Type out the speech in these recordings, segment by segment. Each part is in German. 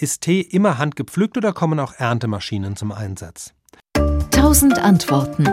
ist Tee immer handgepflückt oder kommen auch Erntemaschinen zum Einsatz? Tausend Antworten.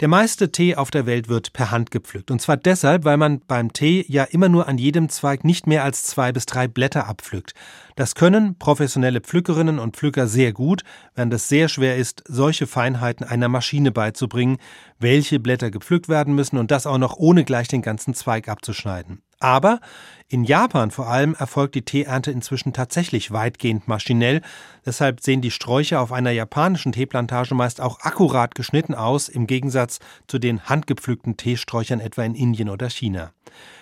Der meiste Tee auf der Welt wird per Hand gepflückt. Und zwar deshalb, weil man beim Tee ja immer nur an jedem Zweig nicht mehr als zwei bis drei Blätter abpflückt. Das können professionelle Pflückerinnen und Pflücker sehr gut, während es sehr schwer ist, solche Feinheiten einer Maschine beizubringen, welche Blätter gepflückt werden müssen und das auch noch ohne gleich den ganzen Zweig abzuschneiden. Aber in Japan vor allem erfolgt die Teeernte inzwischen tatsächlich weitgehend maschinell. Deshalb sehen die Sträucher auf einer japanischen Teeplantage meist auch akkurat geschnitten aus, im Gegensatz zu den handgepflückten Teesträuchern etwa in Indien oder China.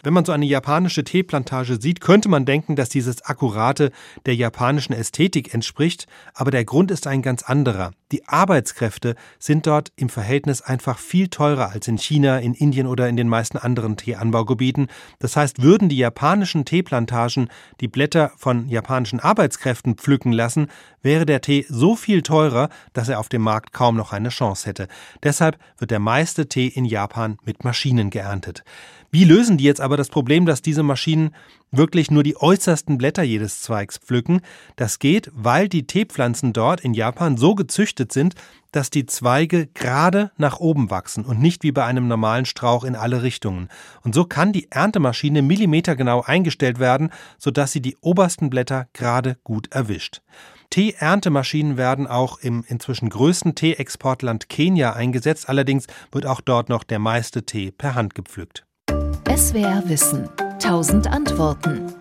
Wenn man so eine japanische Teeplantage sieht, könnte man denken, dass dieses Akkurate der japanischen Ästhetik entspricht, aber der Grund ist ein ganz anderer. Die Arbeitskräfte sind dort im Verhältnis einfach viel teurer als in China, in Indien oder in den meisten anderen Teeanbaugebieten. Das heißt, würden die japanischen Teeplantagen die Blätter von japanischen Arbeitskräften pflücken lassen, wäre der Tee so viel teurer, dass er auf dem Markt kaum noch eine Chance hätte. Deshalb wird der meiste Tee in Japan mit Maschinen geerntet. Wie lösen die jetzt aber das Problem, dass diese Maschinen wirklich nur die äußersten Blätter jedes Zweigs pflücken? Das geht, weil die Teepflanzen dort in Japan so gezüchtet sind, dass die Zweige gerade nach oben wachsen und nicht wie bei einem normalen Strauch in alle Richtungen. Und so kann die Erntemaschine millimetergenau eingestellt werden, sodass sie die obersten Blätter gerade gut erwischt. Tee-Erntemaschinen werden auch im inzwischen größten Tee-Exportland Kenia eingesetzt, allerdings wird auch dort noch der meiste Tee per Hand gepflückt. SWR Wissen. Tausend Antworten.